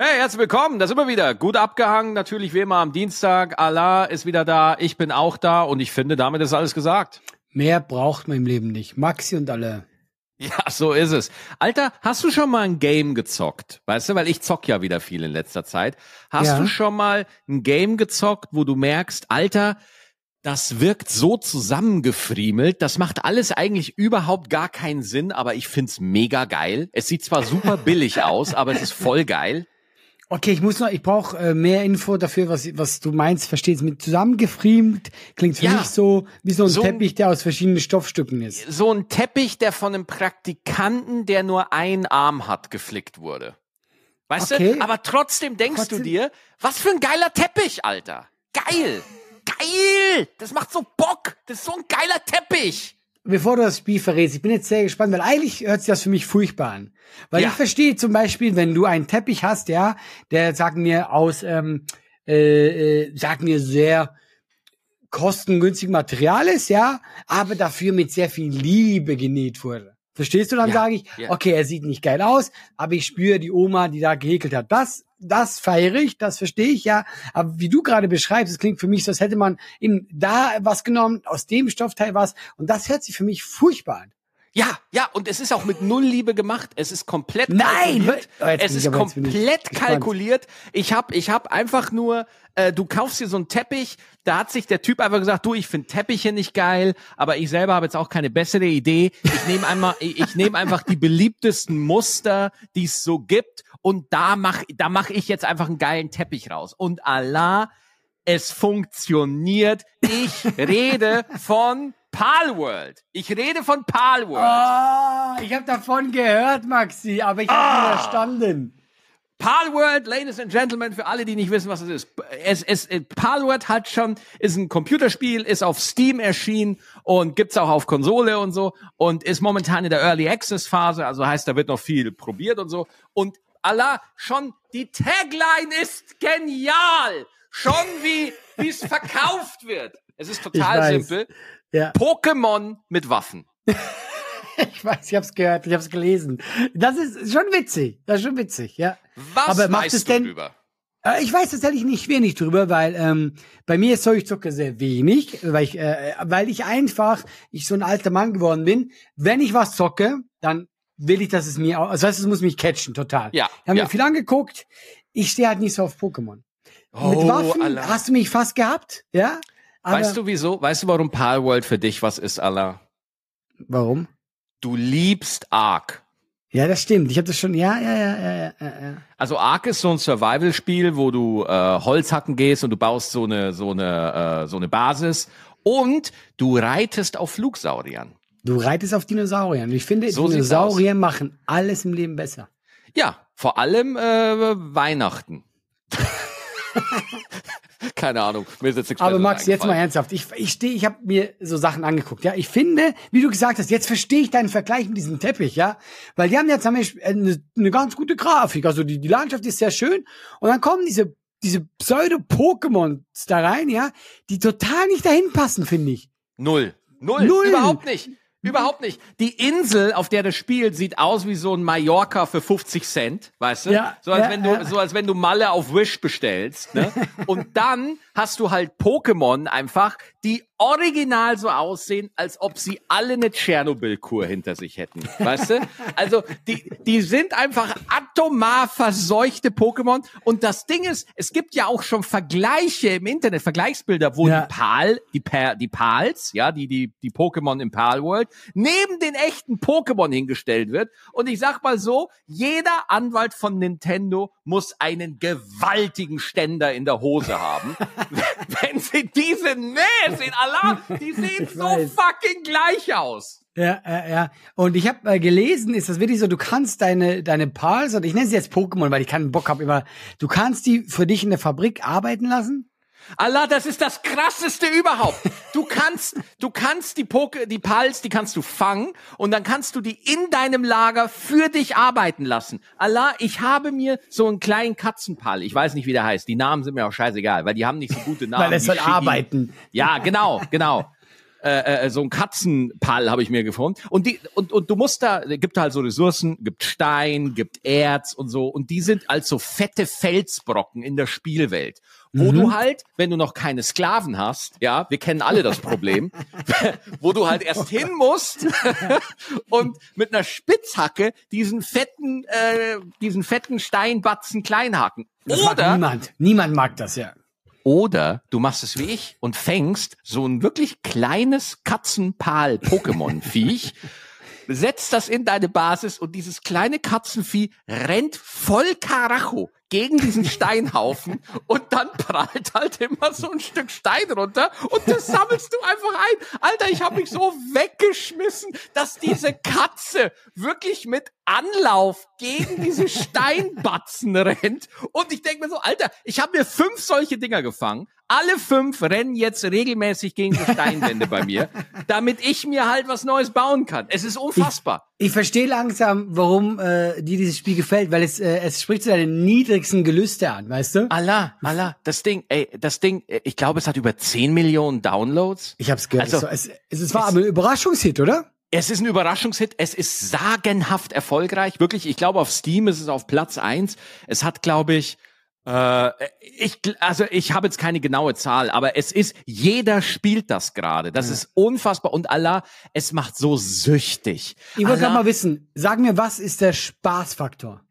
Hey, herzlich willkommen, da sind wir wieder. Gut abgehangen, natürlich wie immer am Dienstag. Allah ist wieder da, ich bin auch da und ich finde, damit ist alles gesagt. Mehr braucht man im Leben nicht. Maxi und alle. Ja, so ist es. Alter, hast du schon mal ein Game gezockt? Weißt du, weil ich zock ja wieder viel in letzter Zeit. Hast Ja. du schon mal ein Game gezockt, wo du merkst, Alter, das wirkt so zusammengefriemelt, das macht alles eigentlich überhaupt gar keinen Sinn, aber ich find's mega geil. Es sieht zwar super billig aus, aber es ist voll geil. Okay, ich muss noch, ich brauche äh, mehr Info dafür, was, was du meinst, verstehst. Mit zusammengefriemt klingt für Ja. mich so wie so ein So Teppich, der aus verschiedenen Stoffstücken ist. So ein Teppich, der von einem Praktikanten, der nur einen Arm hat, geflickt wurde. Weißt Okay. du? Aber trotzdem denkst du Trotzdem- dir, was für ein geiler Teppich, Alter. Geil. Geil. Das macht so Bock. Das ist so ein geiler Teppich. Bevor du das Spiel verrätst, ich bin jetzt sehr gespannt, weil eigentlich hört sich das für mich furchtbar an. Weil Ja. ich verstehe zum Beispiel, wenn du einen Teppich hast, ja, der sagen wir aus, ähm, äh, äh, sagen wir sehr kostengünstig Material ist, ja, aber dafür mit sehr viel Liebe genäht wurde. Verstehst du? Dann Ja, sage ich, ja. okay, er sieht nicht geil aus, aber ich spüre die Oma, die da gehäkelt hat. Das, das feiere ich, das verstehe ich ja. Aber wie du gerade beschreibst, es klingt für mich so, als hätte man eben da was genommen, aus dem Stoffteil was. Und das hört sich für mich furchtbar an. Ja, ja, und es ist auch mit null Liebe gemacht. Es ist komplett Nein! kalkuliert. Oh, es ist komplett kalkuliert. Ich hab, ich hab einfach nur, äh, du kaufst dir so einen Teppich, da hat sich der Typ einfach gesagt, du, ich finde Teppiche nicht geil, aber ich selber habe jetzt auch keine bessere Idee. Ich nehme einmal, ich, ich nehme einfach die beliebtesten Muster, die es so gibt, und da mach, da mach ich jetzt einfach einen geilen Teppich raus. Und Allah, es funktioniert. Ich rede von Palworld. Ich rede von Palworld. Ah, ich habe davon gehört, Maxi, aber ich habe Ah. nicht verstanden. Palworld, Ladies and Gentlemen, für alle, die nicht wissen, was es ist. Es, es, äh, Palworld hat schon, ist ein Computerspiel, ist auf Steam erschienen und gibt's auch auf Konsole und so und ist momentan in der Early Access Phase, also heißt, da wird noch viel probiert und so. Und Allah, schon die Tagline ist genial. Schon wie, wie es verkauft wird. Es ist total simpel. Ja, Pokémon mit Waffen. ich weiß, ich habe es gehört, ich habe es gelesen. Das ist schon witzig, das ist schon witzig, ja. Was Aber macht weißt es du denn- drüber? Äh, Ich weiß tatsächlich nicht wenig drüber, weil ähm, bei mir ist so, ich zocke sehr wenig, weil ich, äh, weil ich einfach, ich so ein alter Mann geworden bin. Wenn ich was zocke, dann will ich, dass es mir, also heißt, es muss mich catchen, total. Ja, Ich habe ja. mir viel angeguckt. Ich stehe halt nicht so auf Pokémon. Mit Oh, Waffen Allah. hast du mich fast gehabt, ja? Aber Weißt du wieso? Weißt du, warum Palworld für dich was ist, Allah? warum? Du liebst Ark. Ja, das stimmt. Ich habe das schon, ja, ja, ja, ja, ja, ja. Also Ark ist so ein Survival-Spiel, wo du äh, Holz hacken gehst und du baust so eine so eine äh, so eine Basis und du reitest auf Flugsauriern. Du reitest auf Dinosauriern. Ich finde, So Dinosaurier machen alles im Leben besser. Ja, vor allem äh, Weihnachten. Keine Ahnung, mir ist jetzt nichts Aber Max, jetzt mal ernsthaft. Ich, ich stehe, ich habe mir so Sachen angeguckt. Ja, ich finde, wie du gesagt hast, jetzt verstehe ich deinen Vergleich mit diesem Teppich, ja, weil die haben jetzt zum Beispiel eine, eine ganz gute Grafik. Also die, die Landschaft ist sehr schön und dann kommen diese diese Pseudo-Pokémons da rein, ja, die total nicht dahin passen, finde ich. Null. Null. Null. Überhaupt nicht. Überhaupt nicht. Die Insel, auf der das spielt, sieht aus wie so ein Mallorca für 50 Cent, weißt du? Ja, so als ja, wenn du, ja. so als wenn du Malle auf Wish bestellst, ne? Und dann hast du halt Pokémon einfach, die original so aussehen, als ob sie alle eine Tschernobyl-Kur hinter sich hätten, weißt du? Also, die, die sind einfach atomar verseuchte Pokémon. Und das Ding ist, es gibt ja auch schon Vergleiche im Internet, Vergleichsbilder, wo die Pal, die, per, die Pals, ja, die, die, die Pokémon im Pal World, neben den echten Pokémon hingestellt wird. Und ich sag mal so, jeder Anwalt von Nintendo muss einen gewaltigen Ständer in der Hose haben. Wenn sie diese Nähe sehen, Allah, die sehen Ich so weiß. fucking gleich aus. Ja, ja, ja. Und ich habe äh, gelesen, ist das wirklich so, du kannst deine deine Pals, und ich nenne sie jetzt Pokémon, weil ich keinen Bock habe, immer, du kannst die für dich in der Fabrik arbeiten lassen? Allah, das ist das krasseste überhaupt. Du kannst, du kannst die Poke, die Pals, die kannst du fangen und dann kannst du die in deinem Lager für dich arbeiten lassen. Allah, ich habe mir so einen kleinen Katzenpal, ich weiß nicht, wie der heißt. Die Namen sind mir auch scheißegal, weil die haben nicht so gute Namen. Weil es wie soll arbeiten. Ja, genau, genau. Äh, äh, so ein Katzenpal habe ich mir gefunden. Und die und und du musst da gibt halt so Ressourcen, gibt Stein, gibt Erz und so und die sind als so fette Felsbrocken in der Spielwelt, wo Mhm. du halt, wenn du noch keine Sklaven hast, ja, wir kennen alle das Problem, wo du halt erst hin musst und mit einer Spitzhacke diesen fetten äh, diesen fetten Steinbatzen kleinhaken. Das Oder niemand. Niemand mag das, ja. Oder du machst es wie ich und fängst so ein wirklich kleines Katzenpal-Pokémon-Viech, setzt das in deine Basis und dieses kleine Katzenvieh rennt voll Karacho gegen diesen Steinhaufen und dann prallt halt immer so ein Stück Stein runter und das sammelst du einfach ein. Alter, ich habe mich so weggeschmissen, dass diese Katze wirklich mit Anlauf gegen diese Steinbatzen rennt und ich denke mir so, Alter, ich habe mir fünf solche Dinger gefangen. Alle fünf rennen jetzt regelmäßig gegen die Steinwände bei mir, damit ich mir halt was Neues bauen kann. Es ist unfassbar. Ich verstehe langsam, warum äh, dir dieses Spiel gefällt, weil es, äh, es spricht zu deinen niedrigsten Gelüste an, weißt du? Allah, Allah, das Ding, ey, das Ding, ich glaube, es hat über 10 Millionen Downloads. Ich hab's gehört. Also, es, es, es war aber ein Überraschungshit, oder? Es ist ein Überraschungshit. Es ist sagenhaft erfolgreich. Wirklich, ich glaube, auf Steam ist es auf Platz eins. Es hat, glaube ich, äh, ich, also ich habe jetzt keine genaue Zahl, aber es ist, jeder spielt das gerade. Das ist unfassbar. Und Allah, es macht so süchtig. Ich wollte gerade mal wissen, sag mir, was ist der Spaßfaktor?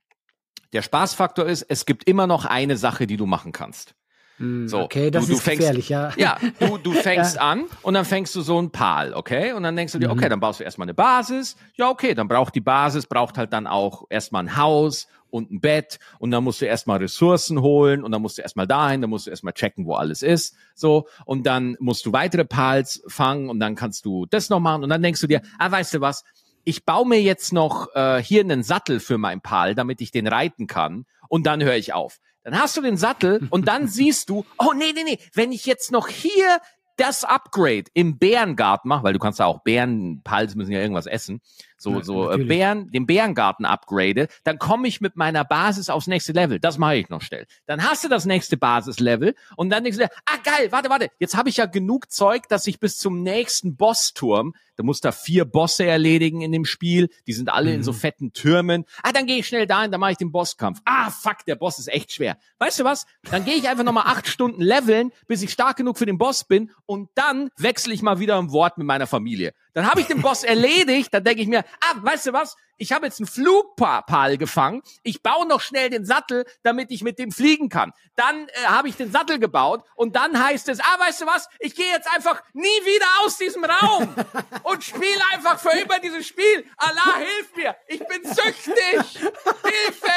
Der Spaßfaktor ist, es gibt immer noch eine Sache, die du machen kannst. So, okay, das du, du ist fängst, gefährlich, ja. Ja, du, du fängst an und dann fängst du so ein Pal, okay? Und dann denkst du dir, Mhm. okay, dann baust du erstmal eine Basis. Ja, okay, dann braucht die Basis, braucht halt dann auch erstmal ein Haus und ein Bett und dann musst du erstmal Ressourcen holen und dann musst du erstmal dahin, dann musst du erstmal checken, wo alles ist, so. Und dann musst du weitere Pals fangen und dann kannst du das noch machen und dann denkst du dir, ah, weißt du was? Ich baue mir jetzt noch äh, hier einen Sattel für meinen Pal, damit ich den reiten kann und dann höre ich auf. Dann hast du den Sattel und dann siehst du, oh nee, nee, nee, wenn ich jetzt noch hier das Upgrade im Bärengarten mache, weil du kannst da auch Bären, Pals müssen ja irgendwas essen, so, so äh. Bären, den Bärengarten upgrade, dann komme ich mit meiner Basis aufs nächste Level. Das mache ich noch schnell. Dann hast du das nächste Basislevel und dann denkst du dir, ah geil, warte, warte, jetzt habe ich ja genug Zeug, dass ich bis zum nächsten Bossturm, du musst da vier Bosse erledigen in dem Spiel, die sind alle in so fetten Türmen. Ah, dann gehe ich schnell dahin, dann mache ich den Bosskampf. Ah, fuck, der Boss ist echt schwer. Weißt du was? Dann gehe ich einfach nochmal acht Stunden leveln, bis ich stark genug für den Boss bin und dann wechsle ich mal wieder ein Wort mit meiner Familie. Dann habe ich den Boss erledigt, dann denke ich mir, ah, weißt du was? Ich habe jetzt einen Flugpal gefangen. Ich baue noch schnell den Sattel, damit ich mit dem fliegen kann. Dann äh, habe ich den Sattel gebaut und dann heißt es, ah, weißt du was? Ich gehe jetzt einfach nie wieder aus diesem Raum und spiele einfach für immer dieses Spiel. Allah, hilf mir! Ich bin süchtig! Hilfe!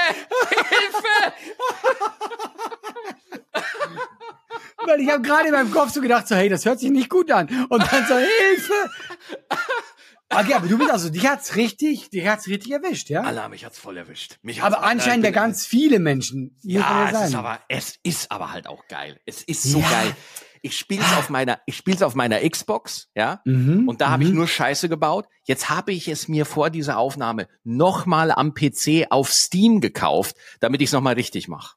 Hilfe! Weil ich habe gerade in meinem Kopf so gedacht, so, hey, das hört sich nicht gut an. Und dann so, Hilfe! Okay, aber du bist also, dich hat's richtig, dich hat's richtig erwischt, ja? Allah, mich hat's voll erwischt. Mich hat's Aber anscheinend ja ganz viele Menschen. Ja, es sagen. ist aber, es ist aber halt auch geil. Es ist so Ja. geil. Ich spiele es auf meiner, ich spiele es auf meiner Xbox, ja. Mhm, Und da habe ich nur Scheiße gebaut. Jetzt habe ich es mir vor dieser Aufnahme nochmal am PC auf Steam gekauft, damit ich es nochmal richtig mache.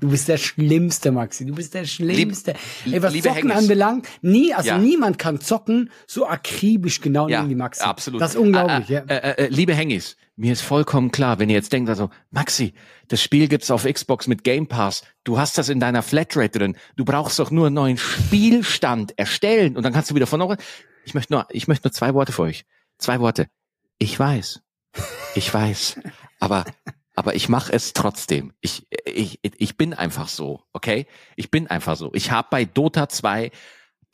Du bist der Schlimmste, Maxi. Du bist der Schlimmste. Ey, was Zocken Hengis. anbelangt, nie, also Ja. niemand kann zocken so akribisch genau Ja, wie Maxi. absolut. Das ist unglaublich, äh, ja. Äh, äh, liebe Hengis, mir ist vollkommen klar, wenn ihr jetzt denkt, also, Maxi, das Spiel gibt's auf Xbox mit Game Pass. Du hast das in deiner Flatrate drin. Du brauchst doch nur einen neuen Spielstand erstellen und dann kannst du wieder von Ich möchte nur, ich möchte nur zwei Worte für euch. Zwei Worte. Ich weiß. Ich weiß. Aber, aber ich mache es trotzdem. Ich, ich, ich bin einfach so, okay? Ich bin einfach so. Ich habe bei Dota 2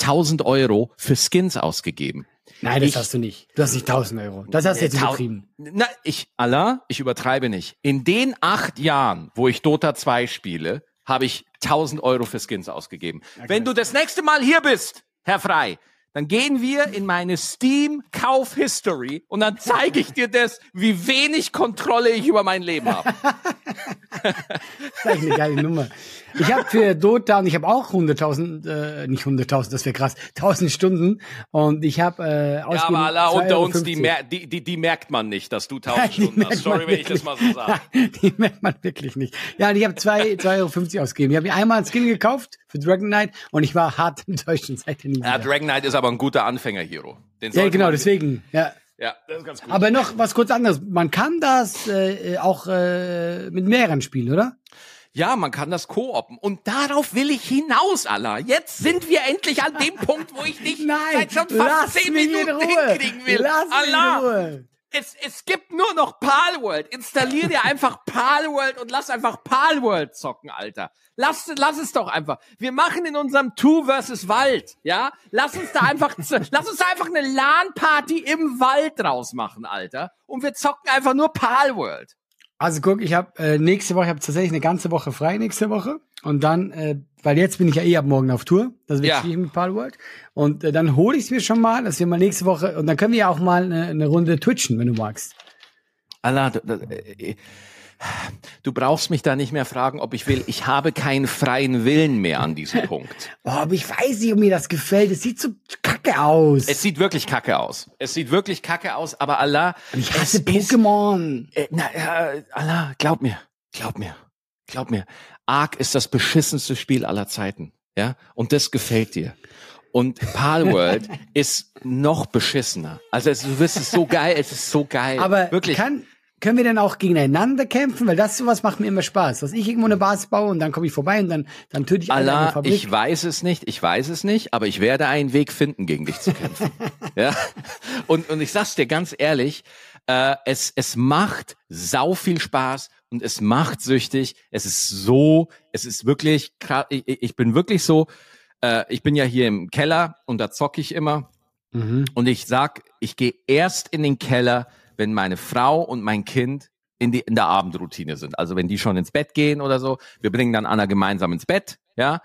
1000 Euro für Skins ausgegeben. Nein, das ich- hast du nicht. Du hast nicht 1000 Euro. Das hast du jetzt Tau- übertrieben. Na, ich, Allah, ich übertreibe nicht. In den acht Jahren, wo ich Dota 2 spiele, habe ich 1000 Euro für Skins ausgegeben. Wenn du das nächste Mal hier bist, Herr Frei, dann gehen wir in meine Steam Kauf History und dann zeige ich dir das, wie wenig Kontrolle ich über mein Leben habe. Das ist eine geile Nummer. Ich habe für Dota und ich habe auch 100.000, äh, nicht 100.000, das wäre krass, 1000 Stunden und ich habe äh, Ja, aber Allah unter uns, die, mer die, die, die merkt man nicht, dass du 1000 Stunden hast. Sorry, wenn ich das mal so sage. Nein, die merkt man wirklich nicht. Ja, und ich habe 2,50 Euro ausgegeben. Ich habe mir einmal einen Skin gekauft für Dragon Knight und ich war hart enttäuscht und seitdem nie Ja, wieder. Dragon Knight ist aber ein guter Anfänger-Hero. Ja, genau, deswegen. Ja. Ja, das ist ganz gut. Aber noch was kurz anderes. Man kann das äh, auch äh, mit mehreren spielen, oder? Ja, man kann das koopen. Und darauf will ich hinaus, Allah. Jetzt sind wir endlich an dem Punkt, wo ich dich Nein, seit schon lass fast zehn Minuten Ruhe. hinkriegen will. Lass mich in Allah, Ruhe. Es, es gibt nur noch Palworld. Installier dir einfach Palworld und lass einfach Palworld zocken, Alter. Lass, lass es doch einfach. Wir machen in unserem Two versus Wald, ja? Lass uns da einfach, lass uns da einfach eine LAN-Party im Wald draus machen, Alter. Und wir zocken einfach nur Palworld. Also guck, ich habe äh, nächste Woche, ich habe tatsächlich eine ganze Woche frei nächste Woche und dann, äh, weil jetzt bin ich ja eh ab morgen auf Tour, das wird Ja. schwierig mit Palworld und äh, dann hole ich es mir schon mal, dass wir mal nächste Woche und dann können wir ja auch mal eine, eine Runde twitchen, wenn du magst. Allah, du, äh, du brauchst mich da nicht mehr fragen, ob ich will. Ich habe keinen freien Willen mehr an diesem Punkt. Boah, aber ich weiß nicht, ob mir das gefällt. Es sieht so kacke aus. Es sieht wirklich kacke aus. Es sieht wirklich kacke aus, aber Allah, ich hasse ist- Pokémon. Äh, na, ja, Allah, glaub mir, glaub mir, glaub mir. Ark ist das beschissenste Spiel aller Zeiten, ja? Und das gefällt dir. Und Palworld ist noch beschissener. Also es, du wirst es so geil, es ist so geil. Aber wirklich. kann, können wir denn auch gegeneinander kämpfen? Weil das sowas macht mir immer Spaß. Dass ich irgendwo eine Basis baue und dann komme ich vorbei und dann, dann töte ich Allah, Fabrik. ich weiß es nicht, ich weiß es nicht, aber ich werde einen Weg finden, gegen dich zu kämpfen. ja. Und, und ich sag's dir ganz ehrlich, äh, es, es macht sau viel Spaß und es macht süchtig. Es ist so, es ist wirklich, ich, ich bin wirklich so, äh, ich bin ja hier im Keller und da zocke ich immer. Mhm. Und ich sag, ich gehe erst in den Keller, wenn meine Frau und mein Kind in, die, in der Abendroutine sind. Also wenn die schon ins Bett gehen oder so. Wir bringen dann Anna gemeinsam ins Bett, ja.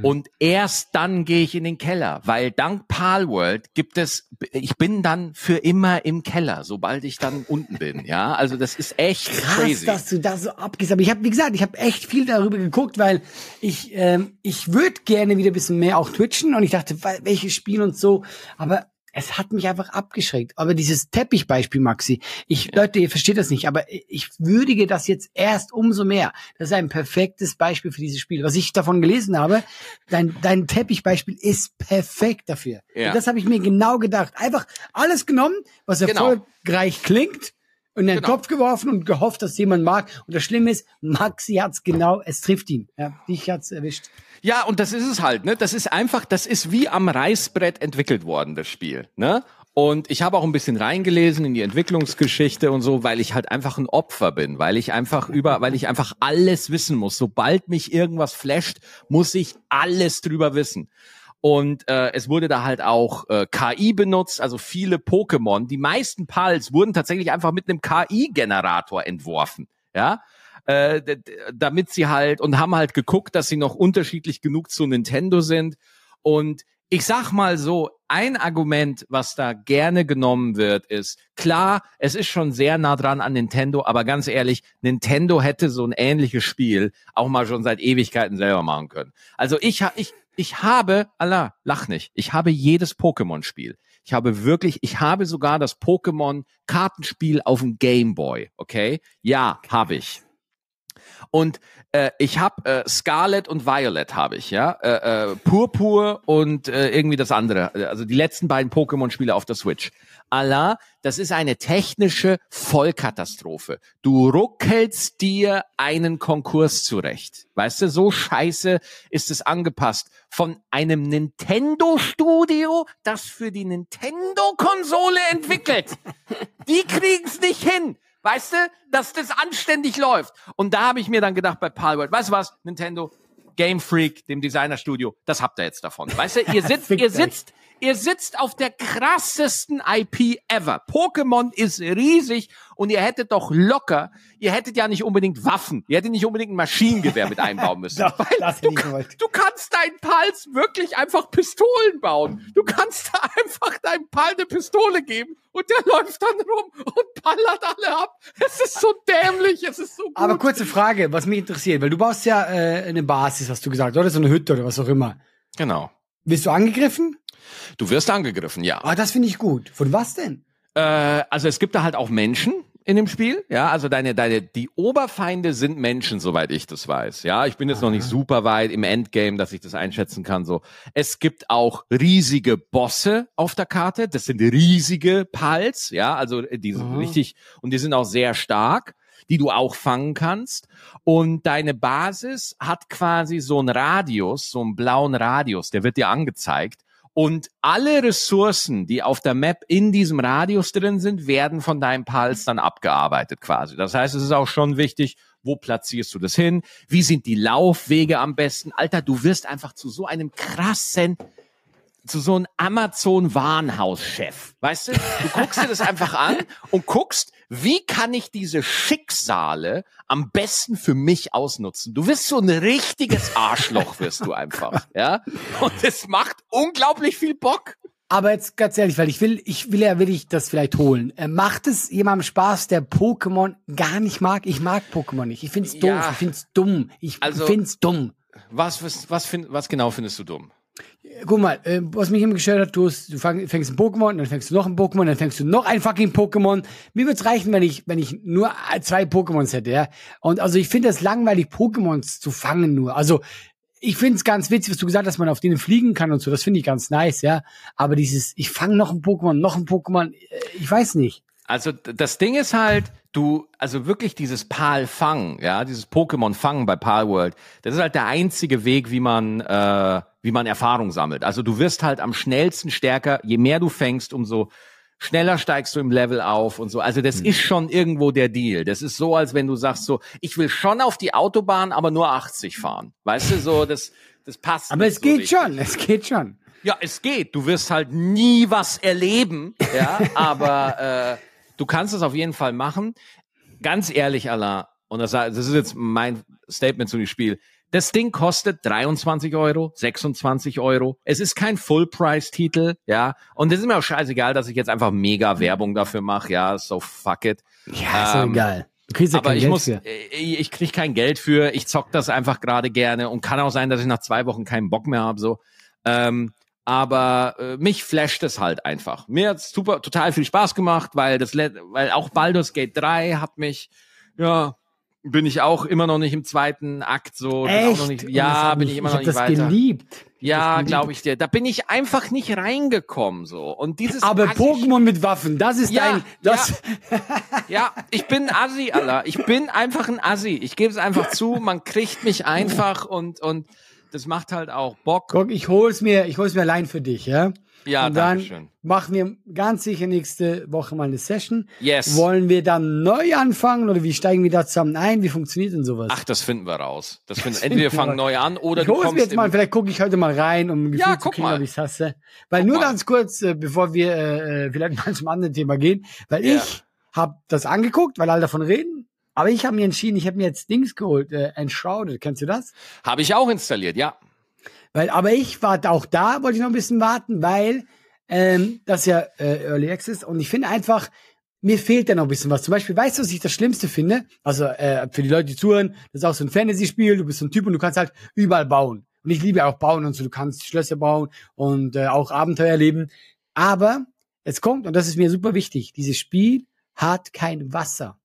Und erst dann gehe ich in den Keller, weil dank Palworld gibt es, ich bin dann für immer im Keller, sobald ich dann unten bin, ja. Also das ist echt Krass, crazy. dass du da so abgehst. Aber ich habe, wie gesagt, ich habe echt viel darüber geguckt, weil ich, ähm, ich würde gerne wieder ein bisschen mehr auch twitchen und ich dachte, welches Spiel und so. Aber es hat mich einfach abgeschreckt. Aber dieses Teppichbeispiel, Maxi, ich, Leute, ihr versteht das nicht, aber ich würdige das jetzt erst umso mehr. Das ist ein perfektes Beispiel für dieses Spiel. Was ich davon gelesen habe, dein, dein Teppichbeispiel ist perfekt dafür. Ja. Und das habe ich mir genau gedacht. Einfach alles genommen, was Genau. erfolgreich klingt in den Genau. Kopf geworfen und gehofft, dass jemand mag. Und das Schlimme ist, Maxi hat's genau, es trifft ihn. Ja, dich hat's erwischt. Ja, und das ist es halt, ne? Das ist einfach, das ist wie am Reißbrett entwickelt worden, das Spiel, ne? Und ich habe auch ein bisschen reingelesen in die Entwicklungsgeschichte und so, weil ich halt einfach ein Opfer bin, weil ich einfach über, weil ich einfach alles wissen muss. Sobald mich irgendwas flasht, muss ich alles drüber wissen. Und äh, es wurde da halt auch äh, KI benutzt, also viele Pokémon. Die meisten Pals wurden tatsächlich einfach mit einem KI-Generator entworfen, ja, äh, damit sie halt und haben halt geguckt, dass sie noch unterschiedlich genug zu Nintendo sind. Und ich sag mal so, ein Argument, was da gerne genommen wird, ist, klar, es ist schon sehr nah dran an Nintendo, aber ganz ehrlich, Nintendo hätte so ein ähnliches Spiel auch mal schon seit Ewigkeiten selber machen können. Also ich, ich, ich habe, Allah, lach nicht, ich habe jedes Pokémon-Spiel. Ich habe wirklich, ich habe sogar das Pokémon-Kartenspiel auf dem Game Boy, okay? Ja, habe ich. Und äh, ich habe äh, Scarlet und Violet habe ich, ja, äh, äh, Purpur und äh, irgendwie das andere, also die letzten beiden Pokémon-Spiele auf der Switch. Allah, das ist eine technische Vollkatastrophe. Du ruckelst dir einen Konkurs zurecht. Weißt du, so scheiße ist es angepasst von einem Nintendo-Studio, das für die Nintendo-Konsole entwickelt. Die kriegen's nicht hin. Weißt du, dass das anständig läuft. Und da habe ich mir dann gedacht bei Palworld, weißt du was, Nintendo, Game Freak, dem Designerstudio, das habt ihr jetzt davon. Weißt du, ihr sitzt, ihr sitzt, Ihr sitzt auf der krassesten IP ever. Pokémon ist riesig und ihr hättet doch locker, ihr hättet ja nicht unbedingt Waffen, ihr hättet nicht unbedingt ein Maschinengewehr mit einbauen müssen. Doch, Weil das du, du kannst deinen Pals wirklich einfach Pistolen bauen. Du kannst da einfach deinem Pal eine Pistole geben und der läuft dann rum und ballert alle ab. Es ist so dämlich, es ist so gut. Aber kurze Frage, was mich interessiert, weil du baust ja äh, eine Basis, hast du gesagt, oder so eine Hütte oder was auch immer. genau. Wirst du angegriffen? Du wirst angegriffen, ja. Ah, das finde ich gut. Von was denn? Äh, also es gibt da halt auch Menschen in dem Spiel, ja, also deine, deine, die Oberfeinde sind Menschen, soweit ich das weiß, ja. Ich bin jetzt noch nicht super weit im Endgame, dass ich das einschätzen kann, so. Es gibt auch riesige Bosse auf der Karte, das sind riesige Pals, ja, also äh, die sind Aha. richtig, und die sind auch sehr stark, die du auch fangen kannst. Und deine Basis hat quasi so einen Radius, so einen blauen Radius, der wird dir angezeigt. Und alle Ressourcen, die auf der Map in diesem Radius drin sind, werden von deinem Pals dann abgearbeitet quasi. Das heißt, es ist auch schon wichtig, wo platzierst du das hin? Wie sind die Laufwege am besten? Alter, du wirst einfach zu so einem krassen, zu so einem Amazon-Warenhauschef. Weißt du? Du guckst dir das einfach an und guckst, wie kann ich diese Schicksale am besten für mich ausnutzen? Du wirst so ein richtiges Arschloch, wirst du einfach, ja? Und es macht unglaublich viel Bock. Aber jetzt ganz ehrlich, weil ich will, ich will ja wirklich das vielleicht holen. Äh, macht es jemandem Spaß, der Pokémon gar nicht mag? Ich mag Pokémon nicht. Ich find's doof. Ja. Ich find's dumm. Ich Also- find's dumm. Was, was, was, find, was genau findest du dumm? Guck mal, äh, was mich immer gestört hat, du, hast, du fang, fängst ein Pokémon, dann fängst du noch ein Pokémon, dann fängst du noch ein fucking Pokémon. Mir wird's reichen, wenn ich, wenn ich nur zwei Pokémons hätte, ja. Und also ich finde es langweilig, Pokémons zu fangen nur. Also ich find's ganz witzig, was du gesagt hast, dass man auf denen fliegen kann und so. Das finde ich ganz nice, ja. Aber dieses, ich fange noch ein Pokémon, noch ein Pokémon, äh, ich weiß nicht. Also das Ding ist halt, du, also wirklich dieses Pal fangen, ja, dieses Pokémon fangen bei Pal World, das ist halt der einzige Weg, wie man, äh, wie man Erfahrung sammelt. Also du wirst halt am schnellsten stärker, je mehr du fängst, umso schneller steigst du im Level auf und so. Also das ist schon irgendwo der Deal. Das ist so, als wenn du sagst so, ich will schon auf die Autobahn, aber nur 80 fahren. Weißt du, so, das, das passt. Aber es so geht richtig. schon, es geht schon. Ja, es geht. Du wirst halt nie was erleben, ja, aber äh, du kannst es auf jeden Fall machen. Ganz ehrlich, Allah, und das, das ist jetzt mein Statement zu dem Spiel. Das Ding kostet 23 Euro, 26 Euro. Es ist kein Full-Price-Titel, ja. Und es ist mir auch scheißegal, dass ich jetzt einfach mega Werbung dafür mache, ja. So fuck it. Ja, ist Ähm, egal. Du kriegst ja Aber kein ich Geld muss, für. ich, ich krieg kein Geld für, ich zock das einfach gerade gerne und kann auch sein, dass ich nach zwei Wochen keinen Bock mehr habe, so. Ähm, aber äh, mich flasht es halt einfach. Mir hat's super, total viel Spaß gemacht, weil das, weil auch Baldur's Gate 3 hat mich, ja, bin ich auch immer noch nicht im zweiten Akt so. Echt? noch nicht, das ja, bin mich- ich immer ich noch hab nicht das weiter. geliebt. Ja, glaube ich dir. Da bin ich einfach nicht reingekommen so. Und dieses Aber Assi- Pokémon mit Waffen, das ist Ja, dein, das, Ja, ich bin Assi, Alter. Ich bin einfach ein Assi. Ich gebe es einfach zu. Man kriegt mich einfach und und das macht halt auch Bock. Guck, ich hol's mir, ich hol's mir allein für dich, ja? Ja, Und dann danke schön. machen wir ganz sicher nächste Woche mal eine Session. Yes. Wollen wir dann neu anfangen oder wie steigen wir da zusammen ein? Wie funktioniert denn sowas? Ach, das finden wir raus. Das finden, entweder wir fangen neu an oder ich du kommst mir jetzt mal, vielleicht gucke ich heute mal rein, um ein Gefühl Ja, zu kriegen, mal. ob ich's hasse. Weil Guck nur mal. ganz kurz, äh, bevor wir äh, äh, vielleicht mal zum anderen Thema gehen, weil Ja. ich habe das angeguckt, weil alle davon reden. Aber ich habe mir entschieden, ich habe mir jetzt Dings geholt, äh, Enshrouded. Kennst du das? habe ich auch installiert. Ja. Weil, aber ich warte auch da, wollte ich noch ein bisschen warten, weil ähm, das ja äh, Early Access und ich finde einfach, mir fehlt da noch ein bisschen was. Zum Beispiel, weißt du, was ich das Schlimmste finde? Also äh, für die Leute, die zuhören, das ist auch so ein Fantasy-Spiel, du bist so ein Typ und du kannst halt überall bauen. Und ich liebe auch bauen und so, du kannst Schlösser bauen und äh, auch Abenteuer erleben. Aber es kommt, und das ist mir super wichtig, dieses Spiel hat kein Wasser.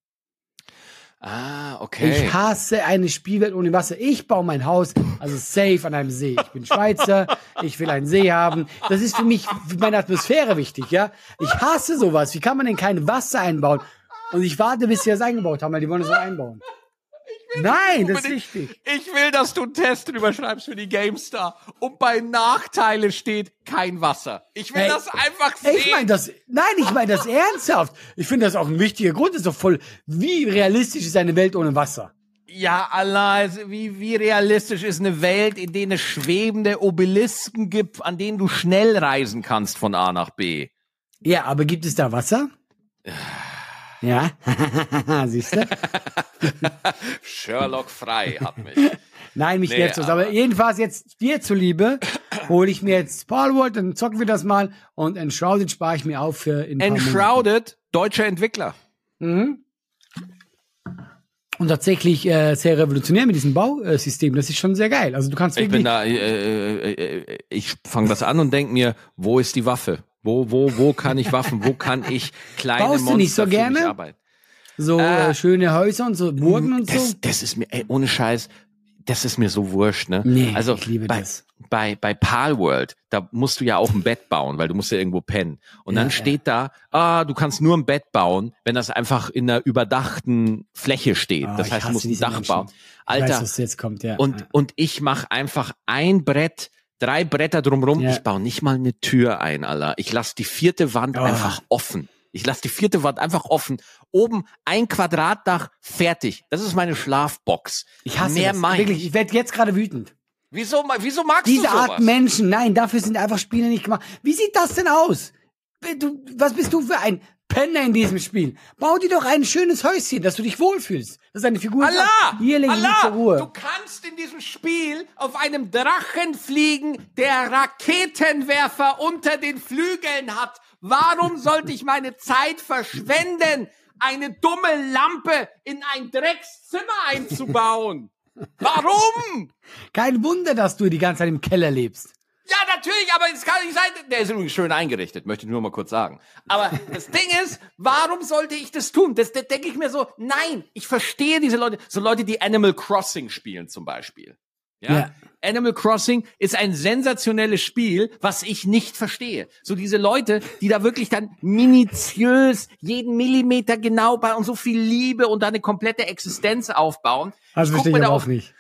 Ah, okay. Ich hasse eine Spielwelt ohne Wasser. Ich baue mein Haus, also safe an einem See. Ich bin Schweizer, ich will einen See haben. Das ist für mich, für meine Atmosphäre wichtig, ja. Ich hasse sowas. Wie kann man denn kein Wasser einbauen? Und ich warte, bis sie das eingebaut haben, weil die wollen es so einbauen. Nein, das ist wichtig. Ich will, dass du einen Test drüber schreibst für die GameStar und bei Nachteile steht kein Wasser. Ich will Ey, das einfach sehen. Ich meine das, nein, ich meine das ernsthaft. Ich finde das auch ein wichtiger Grund. Das ist doch voll, wie realistisch ist eine Welt ohne Wasser? Ja, Allah, wie, wie realistisch ist eine Welt, in der es schwebende Obelisken gibt, an denen du schnell reisen kannst von A nach B? Ja, aber gibt es da Wasser? Ja, siehst du? Sherlock Frei hat mich. Nein, mich Nee, nervt das. Aber, aber- jedenfalls jetzt dir zuliebe, hole ich mir jetzt Palworld, dann zocken wir das mal und Enshrouded spare ich mir auf für in. Enshrouded, deutscher Entwickler. Mhm. Und tatsächlich äh, sehr revolutionär mit diesem Bausystem. Das ist schon sehr geil. Also du kannst Ich wirklich bin da, äh, äh, äh, ich fange das an und denk mir, wo ist die Waffe? Wo, wo, wo kann ich Waffen? Wo kann ich kleine Baust du Monster nicht so gerne? arbeiten? so äh, äh, schöne Häuser und so Burgen und so. Das, das ist mir, ey, ohne Scheiß, das ist mir so wurscht, ne? Nee, also ich liebe bei, das. bei, bei Palworld, da musst du ja auch ein Bett bauen, weil du musst ja irgendwo pennen. Und Ja, dann ja. steht da, ah, du kannst nur ein Bett bauen, wenn das einfach in einer überdachten Fläche steht. Ah, das ich heißt, du musst ein Dach Menschen. bauen. ich Alter, weiß, was jetzt kommt, ja. und, ja. und ich mache einfach ein Brett, drei Bretter drumrum. Ja. Ich baue nicht mal eine Tür ein, Alter. Ich lasse die vierte Wand Oh. einfach offen. Ich lasse die vierte Wand einfach offen. Oben ein Quadratdach, fertig. Das ist meine Schlafbox. ich hasse Mehr das. mein Wirklich, ich. werde jetzt gerade wütend. Wieso, wieso magst Diese du sowas? Art Menschen, nein, dafür sind einfach Spiele nicht gemacht. Wie sieht das denn aus? Du, was bist du für ein Penner in diesem Spiel? Bau dir doch ein schönes Häuschen, dass du dich wohlfühlst. Dass deine Figur Allah! sagt, hier lege mich zur Allah! Ruhe. Du kannst in diesem Spiel auf einem Drachen fliegen, der Raketenwerfer unter den Flügeln hat. Warum sollte ich meine Zeit verschwenden, eine dumme Lampe in ein Dreckszimmer einzubauen? Warum? Kein Wunder, dass du die ganze Zeit im Keller lebst. Ja, natürlich, aber es kann nicht sein. Der ist übrigens schön eingerichtet, möchte ich nur mal kurz sagen. Aber das Ding ist, warum sollte ich das tun? Das, das denke ich mir so, nein, ich verstehe diese Leute, so Leute, die Animal Crossing spielen zum Beispiel. Ja? Ja. Animal Crossing ist ein sensationelles Spiel, was ich nicht verstehe. So diese Leute, die da wirklich dann minutiös jeden Millimeter genau bei und so viel Liebe und da eine komplette Existenz aufbauen. Also Ich guck verstehe mir ich da auch nicht.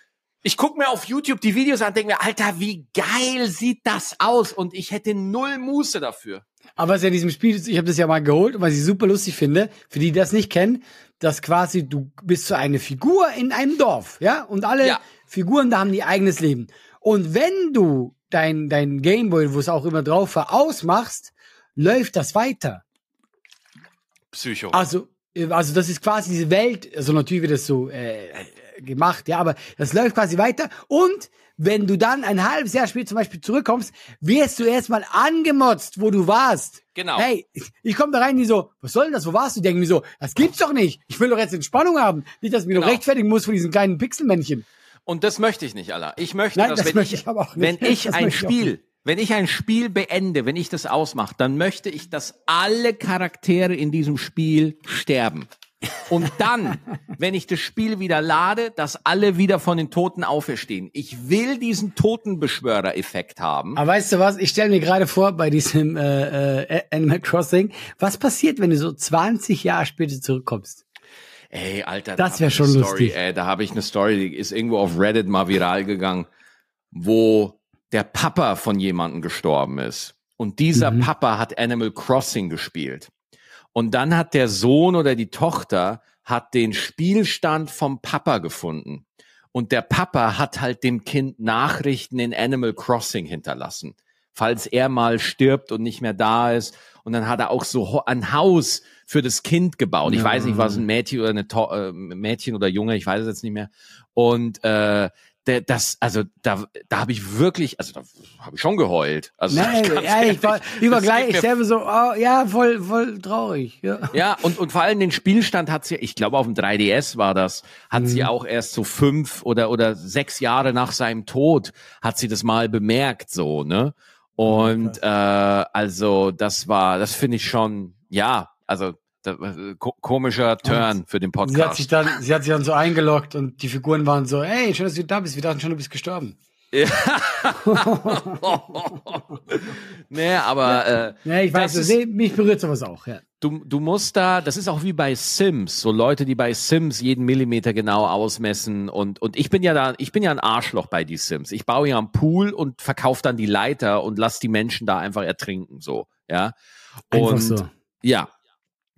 Ich guck mir auf YouTube die Videos an und denke mir, Alter, wie geil sieht das aus? Und ich hätte null Muße dafür. Aber was ja in diesem Spiel, ist, ich habe das ja mal geholt, und was ich super lustig finde, für die, die das nicht kennen, dass quasi du bist so eine Figur in einem Dorf, ja? Und alle Ja. Figuren da haben ihr eigenes Leben. Und wenn du dein, dein Gameboy, wo es auch immer drauf war, ausmachst, läuft das weiter. Psycho. Also, äh, also das ist quasi diese Welt, also natürlich wird das so äh, gemacht, ja, aber das läuft quasi weiter. Und wenn du dann ein halbes Jahr später zum Beispiel zurückkommst, wirst du erstmal angemotzt, wo du warst. Genau. Hey, ich, ich komme da rein, die so, was soll denn das, wo warst du? Die denken mir so, das gibt's doch nicht. Ich will doch jetzt Entspannung haben. Nicht, dass ich mich noch Genau. rechtfertigen muss vor diesen kleinen Pixelmännchen. Und das möchte ich nicht, Allah. Ich möchte, Nein, dass das wenn möchte ich, ich aber auch nicht. wenn ich Das ein Spiel, wenn ich ein Spiel beende, wenn ich das ausmache, dann möchte ich, dass alle Charaktere in diesem Spiel sterben. Und dann, wenn ich das Spiel wieder lade, dass alle wieder von den Toten auferstehen. Ich will diesen Totenbeschwörer-Effekt haben. Aber weißt du was? Ich stelle mir gerade vor, bei diesem äh, äh, Animal Crossing, was passiert, wenn du so 20 Jahre später zurückkommst? Ey, Alter, Das da wär hab ich schon Story, lustig. Ey, da habe ich eine Story, die ist irgendwo auf Reddit mal viral gegangen, wo der Papa von jemandem gestorben ist. Und dieser Mhm. Papa hat Animal Crossing gespielt. Und dann hat der Sohn oder die Tochter hat den Spielstand vom Papa gefunden. Und der Papa hat halt dem Kind Nachrichten in Animal Crossing hinterlassen. Falls er mal stirbt und nicht mehr da ist. Und dann hat er auch so ein Haus für das Kind gebaut. Ich Ja. weiß nicht, was ein Mädchen oder eine to äh, Mädchen oder Junge, ich weiß es jetzt nicht mehr. Und äh, der, das, also da, da habe ich wirklich, also da habe ich schon geheult. Also Nein, ja, ich war ehrlich, über das gleich, ich selber so, oh, ja, voll, voll traurig. Ja. ja, und, und vor allem den Spielstand hat sie, ich glaube auf dem 3DS war das, hat sie auch erst so fünf oder, oder sechs Jahre nach seinem Tod, hat sie das mal bemerkt, so, ne? Und äh, also das war, das finde ich schon, ja, also komischer Turn für den Sie hat sich Podcast. dann, sie hat sich dann so eingeloggt und die Figuren waren so, hey, schön, dass du da bist. Wir dachten schon, du bist gestorben. nee, aber äh, Ja, ich weiß, ist- mich berührt sowas auch, ja. du, du musst da, das ist auch wie bei Sims, so Leute, die bei Sims jeden Millimeter genau ausmessen und, und ich bin ja da, ich bin ja ein Arschloch bei die Sims. Ich baue ja einen Pool und verkaufe dann die Leiter und lass die Menschen da einfach ertrinken, so, ja. Einfach und so. ja.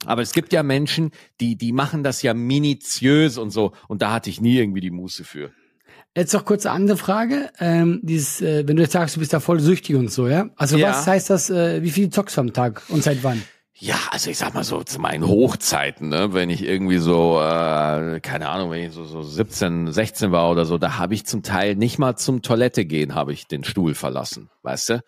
Aber es gibt ja Menschen, die, die machen das ja minutiös und so. Und da hatte ich nie irgendwie die Muße für. Jetzt noch kurze andere Frage. Ähm, dieses, äh, wenn du jetzt sagst, du bist da voll süchtig und so, ja? Also Ja. was heißt das, äh, wie viel zockst du am Tag und seit wann? Ja, also ich sag mal so zu meinen Hochzeiten, ne, wenn ich irgendwie so, äh, keine Ahnung, wenn ich so, so 17, 16 war oder so, da habe ich zum Teil nicht mal zum Toilette gehen, habe ich den Stuhl verlassen, weißt du?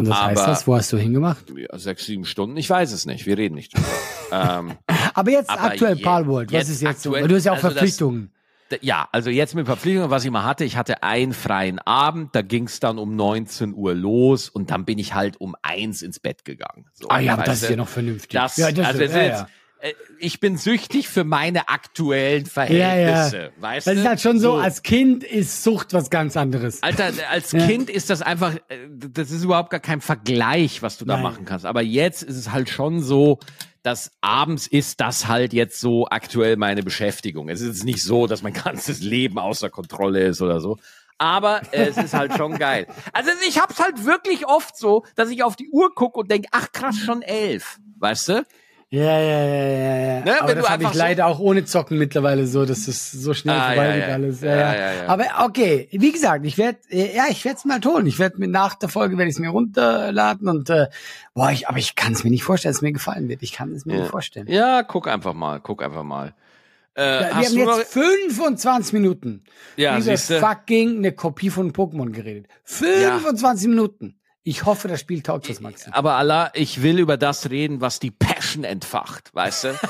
Und was heißt das? Wo hast du hingemacht? Sechs, sieben Stunden, ich weiß es nicht, wir reden nicht drüber. ähm, Aber jetzt Aber aktuell je- Palworld, was ist jetzt so? aktuell- Weil du hast ja auch also das- Verpflichtungen. D- Ja, also jetzt mit Verpflichtungen, was ich mal hatte, ich hatte einen freien Abend, da ging's dann um 19 Uhr los und dann bin ich halt um eins ins Bett gegangen. So, ah ja, das ist ja noch vernünftig. Das, ja, das also ist, es ja, ja. jetzt, ich bin süchtig für meine aktuellen Ja, Verhältnisse, ja. weißt Das du? ist halt schon so, als Kind ist Sucht was ganz anderes. Alter, als Ja. Kind ist das einfach, äh, das ist überhaupt gar kein Vergleich, was du da Nein. machen kannst. Aber jetzt ist es halt schon so, dass abends ist das halt jetzt so aktuell meine Beschäftigung. Es ist nicht so, dass mein ganzes Leben außer Kontrolle ist oder so. Aber äh, es ist halt schon geil. Also ich hab's halt wirklich oft so, dass ich auf die Uhr gucke und denk, ach krass, schon elf. Weißt du? Ja, ja, ja, ja, ja. Ne, Aber wenn das habe ich einfach so- leider auch ohne Zocken mittlerweile so, dass es so schnell Ah, vorbei ja, geht ja. alles. Ja, Ja, ja, ja. Aber okay, wie gesagt, ich werde, ja, ich werde es mal tun. Ich werde mir nach der Folge werde ich es mir runterladen und äh, boah, ich, aber ich kann es mir nicht vorstellen, dass es mir gefallen wird. Ich kann es mir nicht vorstellen. Ja, guck einfach mal, guck einfach mal. Äh, wir haben jetzt 25 Minuten Ja, über siehste. fucking eine Kopie von Pokémon geredet. 25 Minuten. Ich hoffe, das Spiel taugt das, Maxi. Aber Allah, ich will über das reden, was die Passion entfacht, weißt du?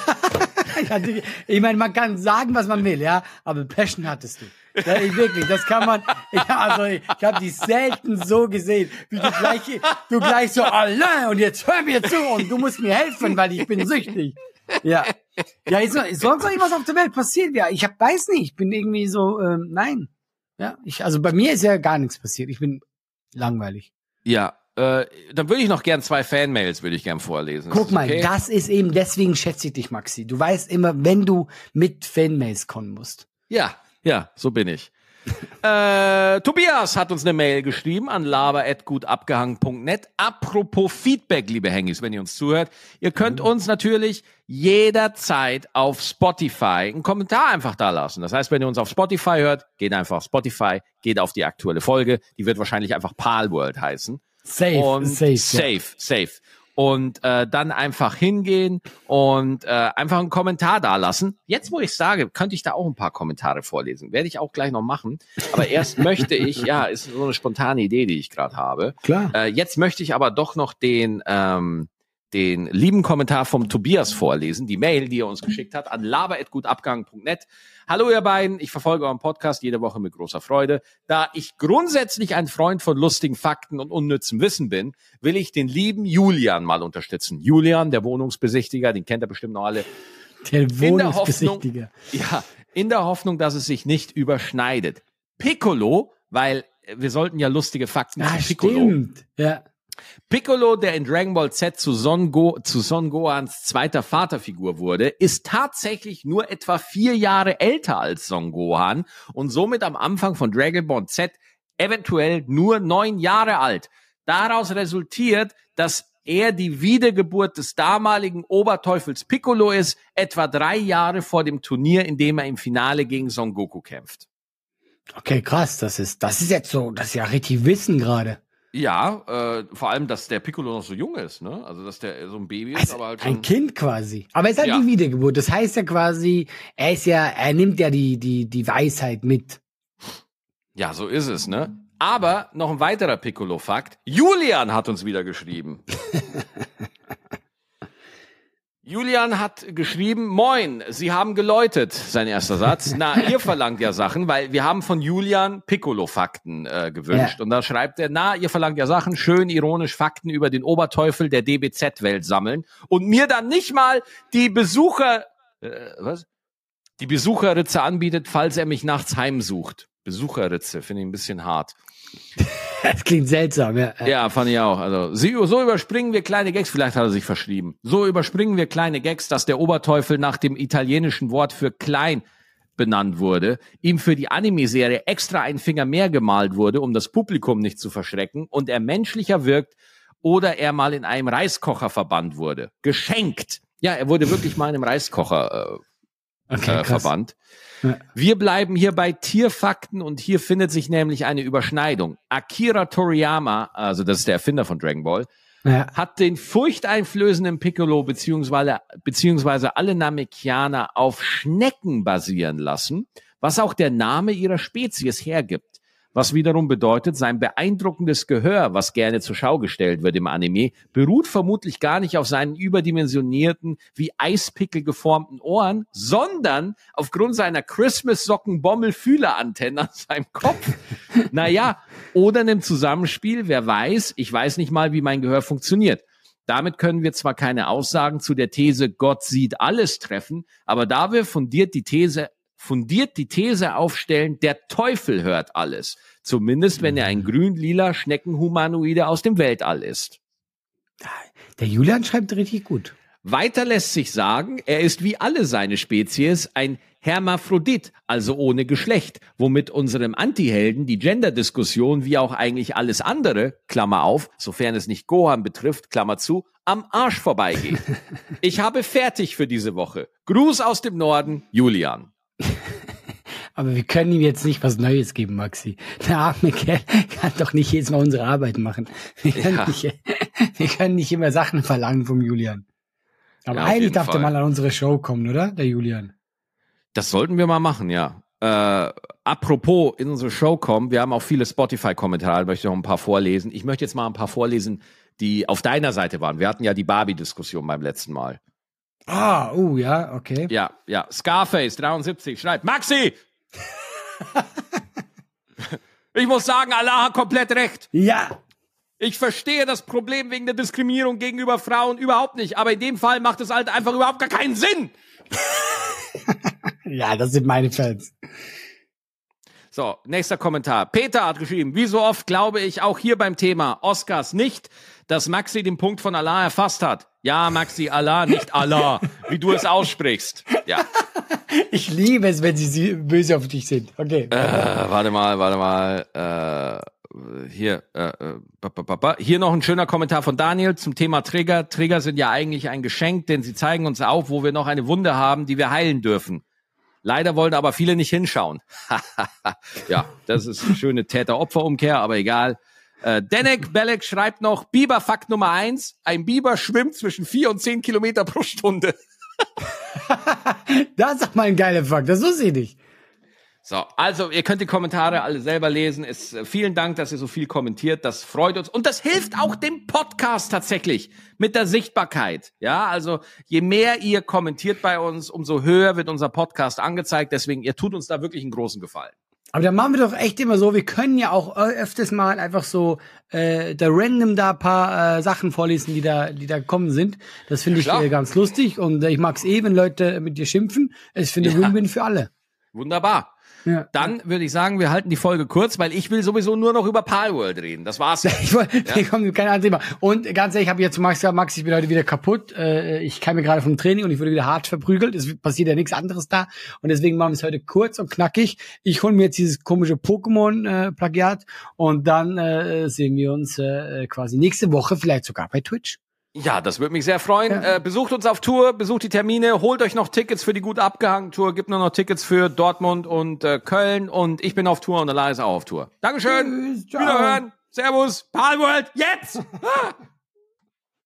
Ja, die- ich meine, man kann sagen, was man will, ja, aber Passion hattest du. Ja, ich, wirklich, das kann man. Ja, also ich, ich habe die selten so gesehen, wie du gleich, du gleich so allein und jetzt hör mir zu und du musst mir helfen, weil ich bin süchtig. Ja, ja, ist, ist sonst noch irgendwas auf der Welt passiert? Ja, ich hab, weiß nicht, ich bin irgendwie so, ähm, nein. Ja, ich, also bei mir ist ja gar nichts passiert. Ich bin langweilig. Ja, äh, dann würde ich noch gern zwei Fanmails, würde ich gern vorlesen. Guck das mal, okay? das ist eben, deswegen schätze ich dich, Maxi. Du weißt immer, wenn du mit Fanmails kommen musst. Ja, ja, so bin ich. Äh, Tobias hat uns eine Mail geschrieben an laber.gutabgehangen.net. Apropos Feedback, liebe Hengis, wenn ihr uns zuhört. Ihr könnt uns natürlich jederzeit auf Spotify einen Kommentar einfach da lassen. Das heißt, wenn ihr uns auf Spotify hört, geht einfach auf Spotify, geht auf die aktuelle Folge. Die wird wahrscheinlich einfach Palworld heißen. Safe, und safe, safe, ja. safe. Und äh, dann einfach hingehen und äh, einfach einen Kommentar da lassen. Jetzt, wo ich sage, könnte ich da auch ein paar Kommentare vorlesen. Werde ich auch gleich noch machen. Aber erst möchte ich, ja, ist so eine spontane Idee, die ich gerade habe. Klar. Äh, jetzt möchte ich aber doch noch den, ähm, den lieben Kommentar vom Tobias vorlesen, die Mail, die er uns geschickt hat, an laber.gutabgang.net. Hallo ihr beiden, ich verfolge euren Podcast jede Woche mit großer Freude. Da ich grundsätzlich ein Freund von lustigen Fakten und unnützem Wissen bin, will ich den lieben Julian mal unterstützen. Julian, der Wohnungsbesichtiger, den kennt ihr bestimmt noch alle. Der In der Hoffnung, Wohnungsbesichtiger. ja, in der Hoffnung, dass es sich nicht überschneidet. Piccolo, weil wir sollten ja lustige Fakten Ah, Piccolo. stimmt. Ja. Piccolo, der in Dragon Ball Z zu Son, Go zu Son Gohans zweiter Vaterfigur wurde, ist tatsächlich nur etwa vier Jahre älter als Son Gohan und somit am Anfang von Dragon Ball Z eventuell nur neun Jahre alt. Daraus resultiert, dass er die Wiedergeburt des damaligen Oberteufels Piccolo ist, etwa drei Jahre vor dem Turnier, in dem er im Finale gegen Son Goku kämpft. Okay, krass. Das ist, das ist jetzt so, das ist ja richtig Wissen gerade. Ja, äh, vor allem, dass der Piccolo noch so jung ist, ne? Also, dass der so ein Baby ist, Also aber halt schon. ein Kind quasi. Aber es ist halt Ja. die Wiedergeburt. Das heißt ja quasi, er ist ja, er nimmt ja die, die, die Weisheit mit. Ja, so ist es, ne? Aber noch ein weiterer Piccolo-Fakt. Julian hat uns wieder geschrieben. Julian hat geschrieben, moin, Sie haben geläutet, sein erster Satz. Na, ihr verlangt ja Sachen, weil wir haben von Julian Piccolo-Fakten äh, gewünscht. Ja. Und da schreibt er, na, ihr verlangt ja Sachen, schön ironisch Fakten über den Oberteufel der DBZ-Welt sammeln und mir dann nicht mal die Besucher, äh, was? Die Besucherritze anbietet, falls er mich nachts heimsucht. Besucherritze, finde ich ein bisschen hart. Das klingt seltsam, ja. Ja, fand ich auch. Also so überspringen wir kleine Gags. Vielleicht hat er sich verschrieben. So überspringen wir kleine Gags, dass der Oberteufel nach dem italienischen Wort für klein benannt wurde, ihm für die Anime-Serie extra ein Finger mehr gemalt wurde, um das Publikum nicht zu verschrecken und er menschlicher wirkt oder er mal in einem Reiskocher verbannt wurde. Geschenkt. Ja, er wurde wirklich mal in einem Reiskocher äh, Okay, äh. Ja. Wir bleiben hier bei Tierfakten und hier findet sich nämlich eine Überschneidung. Akira Toriyama, also das ist der Erfinder von Dragon Ball, Ja. hat den furchteinflößenden Piccolo beziehungsweise, beziehungsweise alle Namekianer auf Schnecken basieren lassen, was auch der Name ihrer Spezies hergibt. Was wiederum bedeutet, sein beeindruckendes Gehör, was gerne zur Schau gestellt wird im Anime, beruht vermutlich gar nicht auf seinen überdimensionierten, wie Eispickel geformten Ohren, sondern aufgrund seiner Christmas-Socken-Bommel-Fühlerantenne an seinem Kopf. naja, oder einem Zusammenspiel, wer weiß, ich weiß nicht mal, wie mein Gehör funktioniert. Damit können wir zwar keine Aussagen zu der These Gott sieht alles treffen, aber da wir fundiert die These fundiert die These aufstellen, der Teufel hört alles. Zumindest wenn er ein grün-lila Schneckenhumanoide aus dem Weltall ist. Der Julian schreibt richtig gut. Weiter lässt sich sagen, er ist wie alle seine Spezies ein Hermaphrodit, also ohne Geschlecht, womit unserem Antihelden die Gender-Diskussion wie auch eigentlich alles andere, Klammer auf, sofern es nicht Gohan betrifft, Klammer zu, am Arsch vorbeigeht. Ich habe fertig für diese Woche. Gruß aus dem Norden, Julian. Aber wir können ihm jetzt nicht was Neues geben, Maxi. Der arme Kerl kann doch nicht jedes Mal unsere Arbeit machen. Wir können, Ja. nicht, wir können nicht immer Sachen verlangen vom Julian. Aber Ja, eigentlich darf der Fall. mal an unsere Show kommen, oder? Der Julian. Das sollten wir mal machen, ja. Äh, apropos in unsere Show kommen, wir haben auch viele Spotify-Kommentare, möchte ich noch ein paar vorlesen. Ich möchte jetzt mal ein paar vorlesen, die auf deiner Seite waren. Wir hatten ja die Barbie-Diskussion beim letzten Mal. Ah, uh, ja, okay. Ja, ja. Scarface 73 schreibt, Maxi! ich muss sagen, Allah hat komplett recht. Ja, Ich verstehe das Problem wegen der Diskriminierung gegenüber Frauen überhaupt nicht, aber in dem Fall macht es halt einfach überhaupt gar keinen Sinn. ja, das sind meine Fans. So, nächster Kommentar. Peter hat geschrieben, wie so oft glaube ich auch hier beim Thema Oscars nicht, dass Maxi den Punkt von Allah erfasst hat. Ja, Maxi, Allah, nicht Allah, wie du es aussprichst. Ja, Ich liebe es, wenn sie böse auf dich sind. Okay. äh, warte mal, warte mal. Äh, hier, äh, äh, hier noch ein schöner Kommentar von Daniel zum Thema Trigger. Trigger sind ja eigentlich ein Geschenk, denn sie zeigen uns auf, wo wir noch eine Wunde haben, die wir heilen dürfen. Leider wollen aber viele nicht hinschauen. ja, das ist eine schöne Täter-Opfer-Umkehr, aber egal. Äh, Denek Belek schreibt noch, Biber-Fakt Nummer eins, ein Biber schwimmt zwischen vier und zehn Kilometer pro Stunde. Das ist doch mal ein geiler Fakt. Das wusste ich nicht. So, also ihr könnt die Kommentare alle selber lesen. Es, äh, vielen Dank, dass ihr so viel kommentiert. Das freut uns und das hilft auch dem Podcast tatsächlich mit der Sichtbarkeit. Ja, also je mehr ihr kommentiert bei uns, umso höher wird unser Podcast angezeigt. Deswegen, ihr tut uns da wirklich einen großen Gefallen. Aber dann machen wir doch echt immer so, wir können ja auch ö- öfters mal einfach so äh, da random da paar äh, Sachen vorlesen, die da, die da gekommen sind. Das finde ich äh, ganz lustig und äh, ich mag's eh, wenn Leute mit dir schimpfen. Es finde Ja. Win-Win für alle. Wunderbar. Ja. Dann würde ich sagen, wir halten die Folge kurz, weil ich will sowieso nur noch über Palworld reden. Das war's. Ich wollte, ja. komm, kein anderes Thema. Und ganz ehrlich, ich habe jetzt zu Max gesagt, Max, ich bin heute wieder kaputt. Äh, ich kam mir gerade vom Training und ich wurde wieder hart verprügelt. Es passiert ja nichts anderes da. Und deswegen machen wir es heute kurz und knackig. Ich hole mir jetzt dieses komische Pokémon-Plagiat und dann äh, sehen wir uns äh, quasi nächste Woche, vielleicht sogar bei Twitch. Ja, das würde mich sehr freuen. Ja. Äh, besucht uns auf Tour, besucht die Termine, holt euch noch Tickets für die gut abgehangene Tour, gibt nur noch Tickets für Dortmund und äh, Köln und ich bin auf Tour und Allah ist auch auf Tour. Dankeschön. Tschüss, ciao. Wiederhören. Servus. Palworld. Jetzt.